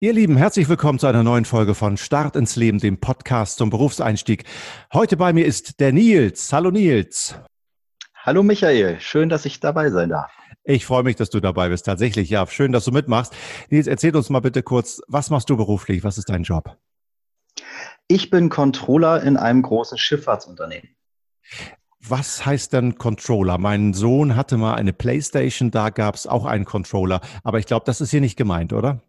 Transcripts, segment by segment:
Ihr Lieben, herzlich willkommen zu einer neuen Folge von Start ins Leben, dem Podcast zum Berufseinstieg. Heute bei mir ist der Nils. Hallo Nils. Hallo Michael, schön, dass ich dabei sein darf. Ich freue mich, dass du dabei bist. Tatsächlich, ja, schön, dass du mitmachst. Nils, erzähl uns mal bitte kurz, was machst du beruflich? Was ist dein Job? Ich bin Controller in einem großen Schifffahrtsunternehmen. Was heißt denn Controller? Mein Sohn hatte mal eine Playstation, da gab es auch einen Controller, aber ich glaube, das ist hier nicht gemeint, oder?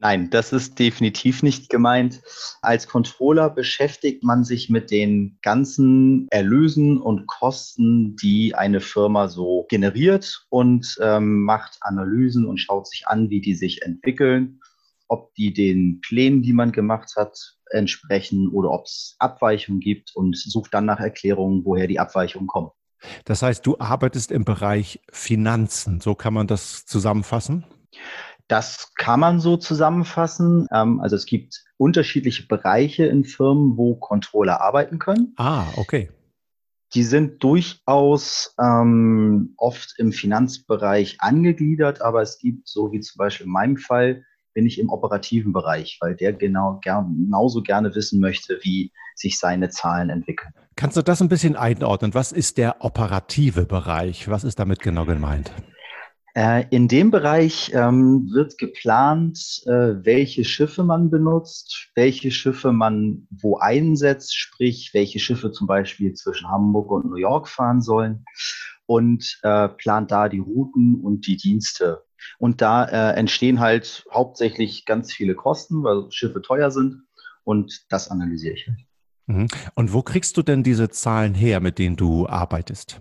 Nein, das ist definitiv nicht gemeint. Als Controller beschäftigt man sich mit den ganzen Erlösen und Kosten, die eine Firma so generiert und ähm, macht Analysen und schaut sich an, wie die sich entwickeln, ob die den Plänen, die man gemacht hat, entsprechen oder ob es Abweichungen gibt und sucht dann nach Erklärungen, woher die Abweichungen kommen. Das heißt, du arbeitest im Bereich Finanzen, so kann man das zusammenfassen? Das kann man so zusammenfassen. Ähm, also es gibt unterschiedliche Bereiche in Firmen, wo Controller arbeiten können. Ah, okay. Die sind durchaus ähm, oft im Finanzbereich angegliedert, aber es gibt, so wie zum Beispiel in meinem Fall, bin ich im operativen Bereich, weil der genau gern, genauso gerne wissen möchte, wie sich seine Zahlen entwickeln. Kannst du das ein bisschen einordnen? Was ist der operative Bereich? Was ist damit genau gemeint? Äh, in dem Bereich ähm, wird geplant, äh, welche Schiffe man benutzt, welche Schiffe man wo einsetzt, sprich, welche Schiffe zum Beispiel zwischen Hamburg und New York fahren sollen und äh, plant da die Routen und die Dienste. Und da äh, entstehen halt hauptsächlich ganz viele Kosten, weil Schiffe teuer sind und das analysiere ich. Mhm. Und wo kriegst du denn diese Zahlen her, mit denen du arbeitest?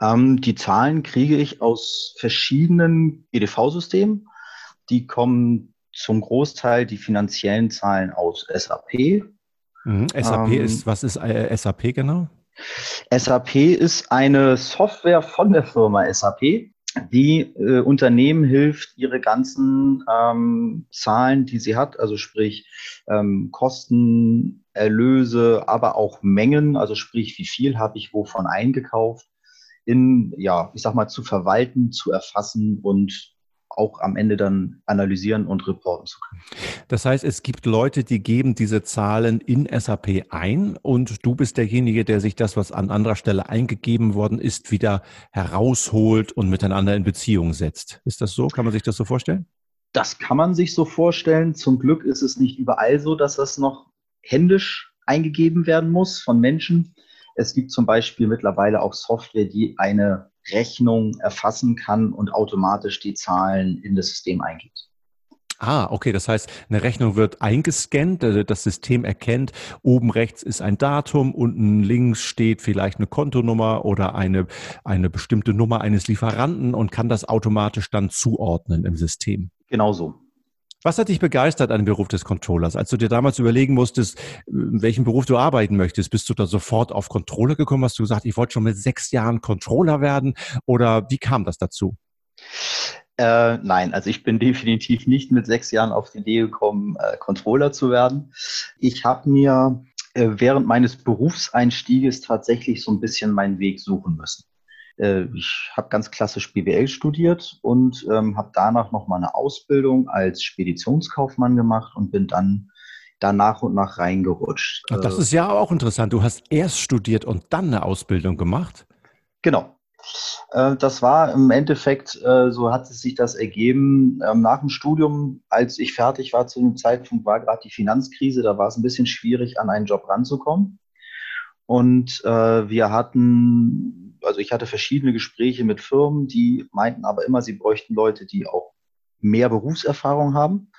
Ähm, die Zahlen kriege ich aus verschiedenen EDV-Systemen. Die kommen zum Großteil die finanziellen Zahlen aus SAP. Mhm. SAP ähm, ist, was ist äh, SAP genau? SAP ist eine Software von der Firma SAP, die äh, Unternehmen hilft, ihre ganzen ähm, Zahlen, die sie hat, also sprich ähm, Kosten, Erlöse, aber auch Mengen, also sprich, wie viel habe ich wovon eingekauft, in, ja, ich sag mal, zu verwalten, zu erfassen und auch am Ende dann analysieren und reporten zu können. Das heißt, es gibt Leute, die geben diese Zahlen in SAP ein und du bist derjenige, der sich das, was an anderer Stelle eingegeben worden ist, wieder herausholt und miteinander in Beziehung setzt. Ist das so? Kann man sich das so vorstellen? Das kann man sich so vorstellen. Zum Glück ist es nicht überall so, dass das noch händisch eingegeben werden muss von Menschen. Es gibt zum Beispiel mittlerweile auch Software, die eine Rechnung erfassen kann und automatisch die Zahlen in das System eingibt. Ah, okay. Das heißt, eine Rechnung wird eingescannt, äh, das System erkennt, oben rechts ist ein Datum, unten links steht vielleicht eine Kontonummer oder eine, eine bestimmte Nummer eines Lieferanten und kann das automatisch dann zuordnen im System. Genau so. Was hat dich begeistert an dem Beruf des Controllers? Als du dir damals überlegen musstest, in welchem Beruf du arbeiten möchtest, bist du da sofort auf Controller gekommen? Hast du gesagt, ich wollte schon mit sechs Jahren Controller werden? Oder wie kam das dazu? Äh, nein, also ich bin definitiv nicht mit sechs Jahren auf die Idee gekommen, äh, Controller zu werden. Ich habe mir äh, während meines Berufseinstieges tatsächlich so ein bisschen meinen Weg suchen müssen. Äh, ich habe ganz klassisch BWL studiert und ähm, habe danach noch mal eine Ausbildung als Speditionskaufmann gemacht und bin dann da nach und nach reingerutscht. Ach, das äh, ist ja auch interessant. Du hast erst studiert und dann eine Ausbildung gemacht. Genau. Äh, das war im Endeffekt, so hat es sich das ergeben. Ähm, nach dem Studium, als ich fertig war zu dem Zeitpunkt, war gerade die Finanzkrise. Da war es ein bisschen schwierig, an einen Job ranzukommen. Und wir hatten also ich hatte verschiedene Gespräche mit Firmen, die meinten aber immer, sie bräuchten Leute, die auch mehr Berufserfahrung haben.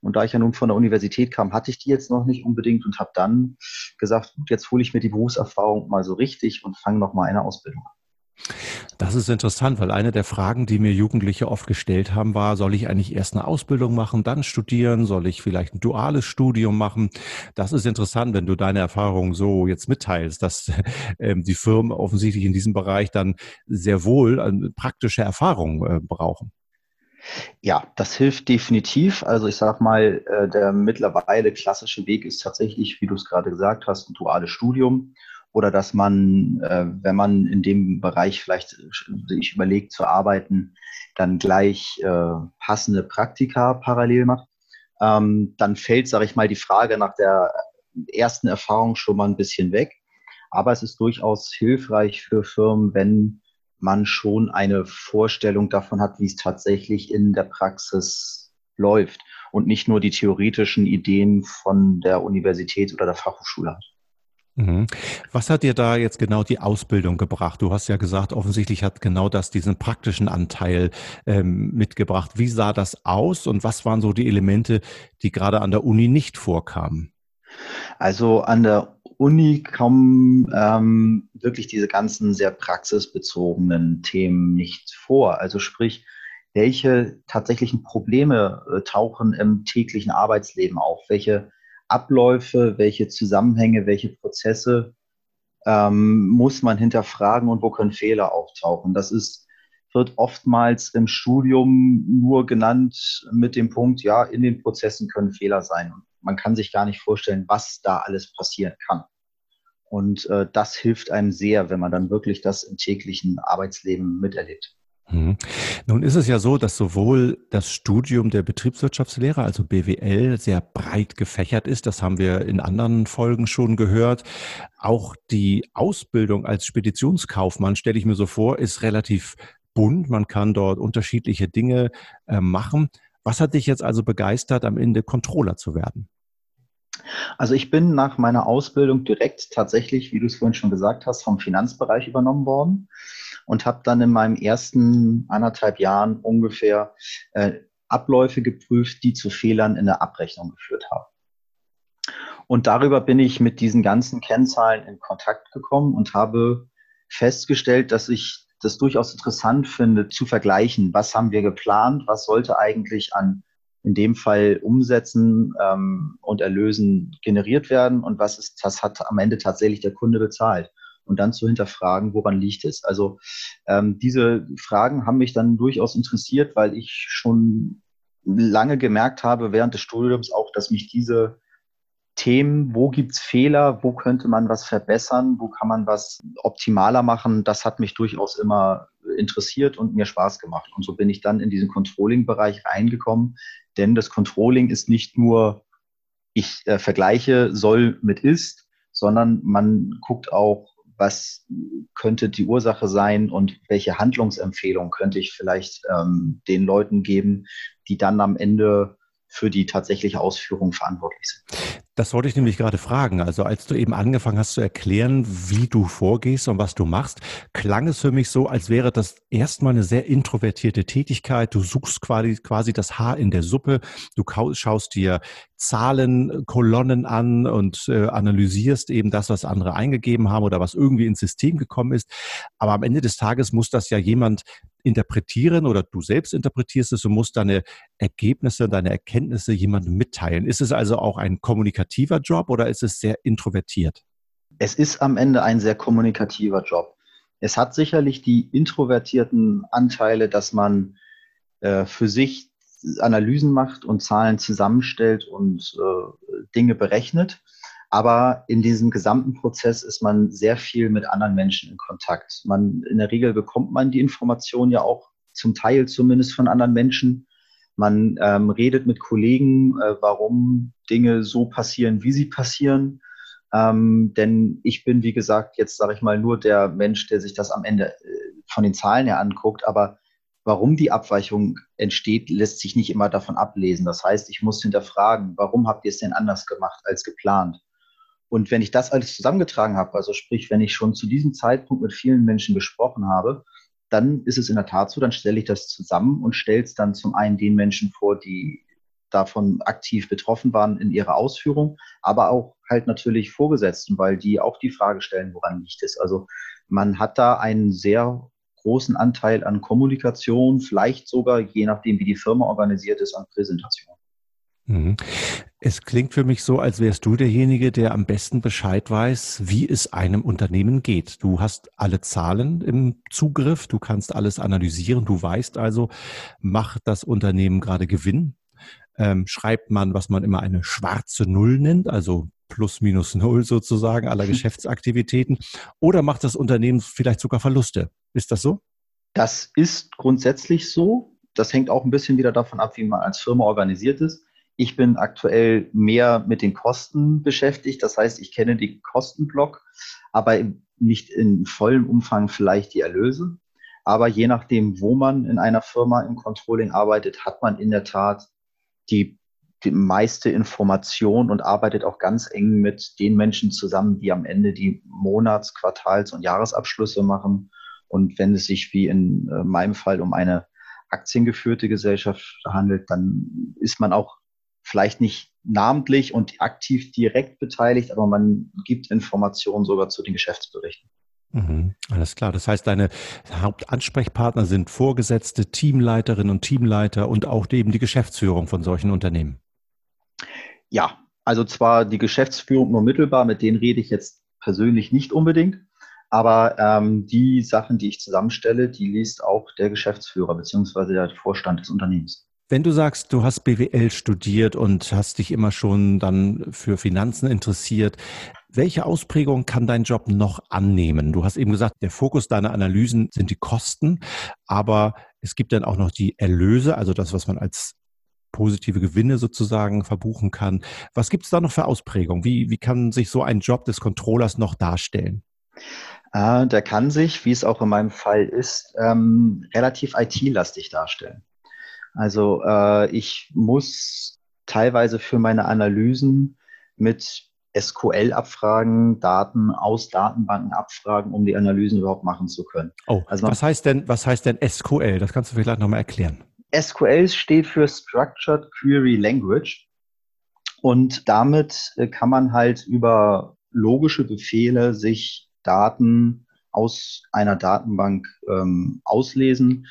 Und da ich ja nun von der Universität kam, hatte ich die jetzt noch nicht unbedingt und habe dann gesagt, gut, jetzt hole ich mir die Berufserfahrung mal so richtig und fange noch mal eine Ausbildung an. Das ist interessant, weil eine der Fragen, die mir Jugendliche oft gestellt haben, war, soll ich eigentlich erst eine Ausbildung machen, dann studieren? Soll ich vielleicht ein duales Studium machen? Das ist interessant, wenn du deine Erfahrungen so jetzt mitteilst, dass ähm, die Firmen offensichtlich in diesem Bereich dann sehr wohl äh, praktische Erfahrungen äh, brauchen. Ja, das hilft definitiv. Also ich sage mal, äh, der mittlerweile klassische Weg ist tatsächlich, wie du es gerade gesagt hast, ein duales Studium oder dass man, äh, wenn man in dem Bereich vielleicht sich überlegt zu arbeiten, dann gleich äh, passende Praktika parallel macht. Ähm, dann fällt, sage ich mal, die Frage nach der ersten Erfahrung schon mal ein bisschen weg. Aber es ist durchaus hilfreich für Firmen, wenn man schon eine Vorstellung davon hat, wie es tatsächlich in der Praxis läuft und nicht nur die theoretischen Ideen von der Universität oder der Fachhochschule hat. Mhm. Was hat dir da jetzt genau die Ausbildung gebracht? Du hast ja gesagt, offensichtlich hat genau das diesen praktischen Anteil ähm, mitgebracht. Wie sah das aus und was waren so die Elemente, die gerade an der Uni nicht vorkamen? Also an der Uni kommen ähm, wirklich diese ganzen sehr praxisbezogenen Themen nicht vor. Also sprich, welche tatsächlichen Probleme äh, tauchen im täglichen Arbeitsleben auf? Welche Abläufe, welche Zusammenhänge, welche Prozesse ähm, muss man hinterfragen und wo können Fehler auftauchen. Das ist, wird oftmals im Studium nur genannt mit dem Punkt, ja, in den Prozessen können Fehler sein. Und man kann sich gar nicht vorstellen, was da alles passieren kann. Und äh, das hilft einem sehr, wenn man dann wirklich das im täglichen Arbeitsleben miterlebt. Mhm. Nun ist es ja so, dass sowohl das Studium der Betriebswirtschaftslehre, also BWL, sehr breit gefächert ist. Das haben wir in anderen Folgen schon gehört. Auch die Ausbildung als Speditionskaufmann, stelle ich mir so vor, ist relativ bunt. Man kann dort unterschiedliche Dinge äh, machen. Was hat dich jetzt also begeistert, am Ende Controller zu werden? Also ich bin nach meiner Ausbildung direkt tatsächlich, wie du es vorhin schon gesagt hast, vom Finanzbereich übernommen worden und habe dann in meinem ersten anderthalb Jahren ungefähr äh, Abläufe geprüft, die zu Fehlern in der Abrechnung geführt haben. Und darüber bin ich mit diesen ganzen Kennzahlen in Kontakt gekommen und habe festgestellt, dass ich das durchaus interessant finde, zu vergleichen, was haben wir geplant, was sollte eigentlich an in dem Fall Umsätzen ähm, und Erlösen generiert werden und was ist, das hat am Ende tatsächlich der Kunde bezahlt und dann zu hinterfragen, woran liegt es. Also ähm, diese Fragen haben mich dann durchaus interessiert, weil ich schon lange gemerkt habe während des Studiums auch, dass mich diese Themen, wo gibt's Fehler, wo könnte man was verbessern, wo kann man was optimaler machen, das hat mich durchaus immer interessiert und mir Spaß gemacht. Und so bin ich dann in diesen Controlling-Bereich reingekommen, denn das Controlling ist nicht nur, ich äh, vergleiche soll mit ist, sondern man guckt auch, was könnte die Ursache sein und welche Handlungsempfehlung könnte ich vielleicht ähm, den Leuten geben, die dann am Ende für die tatsächliche Ausführung verantwortlich sind. Das wollte ich nämlich gerade fragen. Also als du eben angefangen hast zu erklären, wie du vorgehst und was du machst, klang es für mich so, als wäre das erstmal eine sehr introvertierte Tätigkeit. Du suchst quasi, quasi das Haar in der Suppe. Du schaust dir Zahlen, Kolonnen an und äh, analysierst eben das, was andere eingegeben haben oder was irgendwie ins System gekommen ist. Aber am Ende des Tages muss das ja jemand interpretieren oder du selbst interpretierst es und musst deine Ergebnisse, deine Erkenntnisse jemandem mitteilen. Ist es also auch ein kommunikativer Job oder ist es sehr introvertiert? Es ist am Ende ein sehr kommunikativer Job. Es hat sicherlich die introvertierten Anteile, dass man äh, für sich Analysen macht und Zahlen zusammenstellt und äh, Dinge berechnet. Aber in diesem gesamten Prozess ist man sehr viel mit anderen Menschen in Kontakt. Man, in der Regel bekommt man die Information ja auch zum Teil zumindest von anderen Menschen. Man ähm, redet mit Kollegen, äh, warum Dinge so passieren, wie sie passieren. Ähm, denn ich bin, wie gesagt, jetzt sage ich mal nur der Mensch, der sich das am Ende äh, von den Zahlen her anguckt. Aber warum die Abweichung entsteht, lässt sich nicht immer davon ablesen. Das heißt, ich muss hinterfragen, warum habt ihr es denn anders gemacht als geplant? Und wenn ich das alles zusammengetragen habe, also sprich, wenn ich schon zu diesem Zeitpunkt mit vielen Menschen gesprochen habe, dann ist es in der Tat so, dann stelle ich das zusammen und stelle es dann zum einen den Menschen vor, die davon aktiv betroffen waren in ihrer Ausführung, aber auch halt natürlich Vorgesetzten, weil die auch die Frage stellen, woran liegt es. Also man hat da einen sehr großen Anteil an Kommunikation, vielleicht sogar, je nachdem, wie die Firma organisiert ist, an Präsentation. Mhm. Es klingt für mich so, als wärst du derjenige, der am besten Bescheid weiß, wie es einem Unternehmen geht. Du hast alle Zahlen im Zugriff, du kannst alles analysieren, du weißt also, macht das Unternehmen gerade Gewinn? Ähm, schreibt man, was man immer eine schwarze Null nennt, also plus minus null sozusagen aller Geschäftsaktivitäten? Oder macht das Unternehmen vielleicht sogar Verluste? Ist das so? Das ist grundsätzlich so. Das hängt auch ein bisschen wieder davon ab, wie man als Firma organisiert ist. Ich bin aktuell mehr mit den Kosten beschäftigt. Das heißt, ich kenne den Kostenblock, aber nicht in vollem Umfang vielleicht die Erlöse. Aber je nachdem, wo man in einer Firma im Controlling arbeitet, hat man in der Tat die, die meiste Information und arbeitet auch ganz eng mit den Menschen zusammen, die am Ende die Monats-, Quartals- und Jahresabschlüsse machen. Und wenn es sich wie in äh, meinem Fall um eine aktiengeführte Gesellschaft handelt, dann ist man auch vielleicht nicht namentlich und aktiv direkt beteiligt, aber man gibt Informationen sogar zu den Geschäftsberichten. Mhm, alles klar. Das heißt, deine Hauptansprechpartner sind Vorgesetzte, Teamleiterinnen und Teamleiter und auch eben die Geschäftsführung von solchen Unternehmen. Ja, also zwar die Geschäftsführung nur mittelbar, mit denen rede ich jetzt persönlich nicht unbedingt, aber ähm, die Sachen, die ich zusammenstelle, die liest auch der Geschäftsführer bzw. der Vorstand des Unternehmens. Wenn du sagst, du hast BWL studiert und hast dich immer schon dann für Finanzen interessiert, welche Ausprägung kann dein Job noch annehmen? Du hast eben gesagt, der Fokus deiner Analysen sind die Kosten, aber es gibt dann auch noch die Erlöse, also das, was man als positive Gewinne sozusagen verbuchen kann. Was gibt es da noch für Ausprägungen? Wie, wie kann sich so ein Job des Controllers noch darstellen? Äh, der kann sich, wie es auch in meinem Fall ist, ähm, relativ IT-lastig darstellen. Also äh, ich muss teilweise für meine Analysen mit SQL abfragen, Daten aus Datenbanken abfragen, um die Analysen überhaupt machen zu können. Oh, also was heißt denn, was heißt denn SQL? Das kannst du vielleicht nochmal erklären. SQL steht für Structured Query Language. Und damit äh, kann man halt über logische Befehle sich Daten aus einer Datenbank ähm, auslesen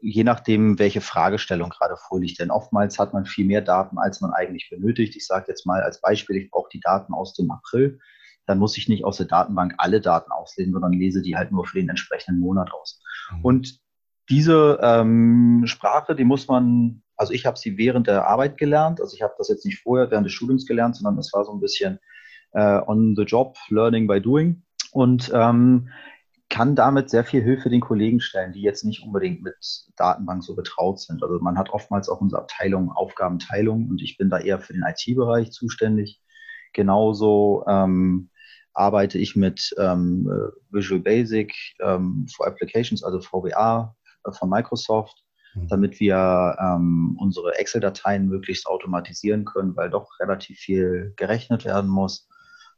je nachdem, welche Fragestellung gerade vorliegt. Denn oftmals hat man viel mehr Daten, als man eigentlich benötigt. Ich sage jetzt mal als Beispiel, ich brauche die Daten aus dem April. Dann muss ich nicht aus der Datenbank alle Daten auslesen, sondern lese die halt nur für den entsprechenden Monat aus. Mhm. Und diese ähm, Sprache, die muss man, also ich habe sie während der Arbeit gelernt. Also ich habe das jetzt nicht vorher während des Studiums gelernt, sondern das war so ein bisschen äh, on the job, learning by doing. Und ähm, kann damit sehr viel Hilfe den Kollegen stellen, die jetzt nicht unbedingt mit Datenbank so betraut sind. Also man hat oftmals auch unsere Abteilung Aufgabenteilung und ich bin da eher für den IT-Bereich zuständig. Genauso ähm, arbeite ich mit ähm, Visual Basic ähm, for Applications, also VBA äh, von Microsoft, mhm. damit wir ähm, unsere Excel-Dateien möglichst automatisieren können, weil doch relativ viel gerechnet werden muss.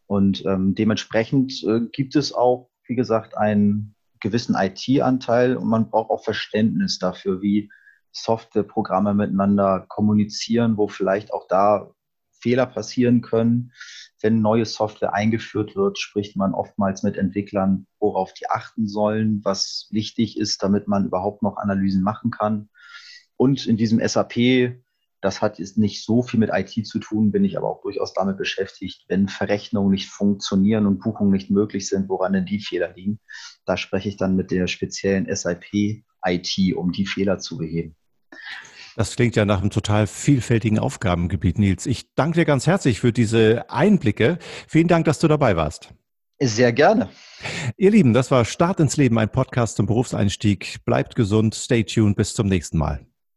Und ähm, dementsprechend äh, gibt es auch wie gesagt, einen gewissen IT-Anteil und man braucht auch Verständnis dafür, wie Softwareprogramme miteinander kommunizieren, wo vielleicht auch da Fehler passieren können. Wenn neue Software eingeführt wird, spricht man oftmals mit Entwicklern, worauf die achten sollen, was wichtig ist, damit man überhaupt noch Analysen machen kann. Und in diesem SAP das hat jetzt nicht so viel mit IT zu tun, bin ich aber auch durchaus damit beschäftigt, wenn Verrechnungen nicht funktionieren und Buchungen nicht möglich sind, woran denn die Fehler liegen. Da spreche ich dann mit der speziellen SIP IT, um die Fehler zu beheben. Das klingt ja nach einem total vielfältigen Aufgabengebiet, Nils. Ich danke dir ganz herzlich für diese Einblicke. Vielen Dank, dass du dabei warst. Sehr gerne. Ihr Lieben, das war Start ins Leben, ein Podcast zum Berufseinstieg. Bleibt gesund, stay tuned, bis zum nächsten Mal.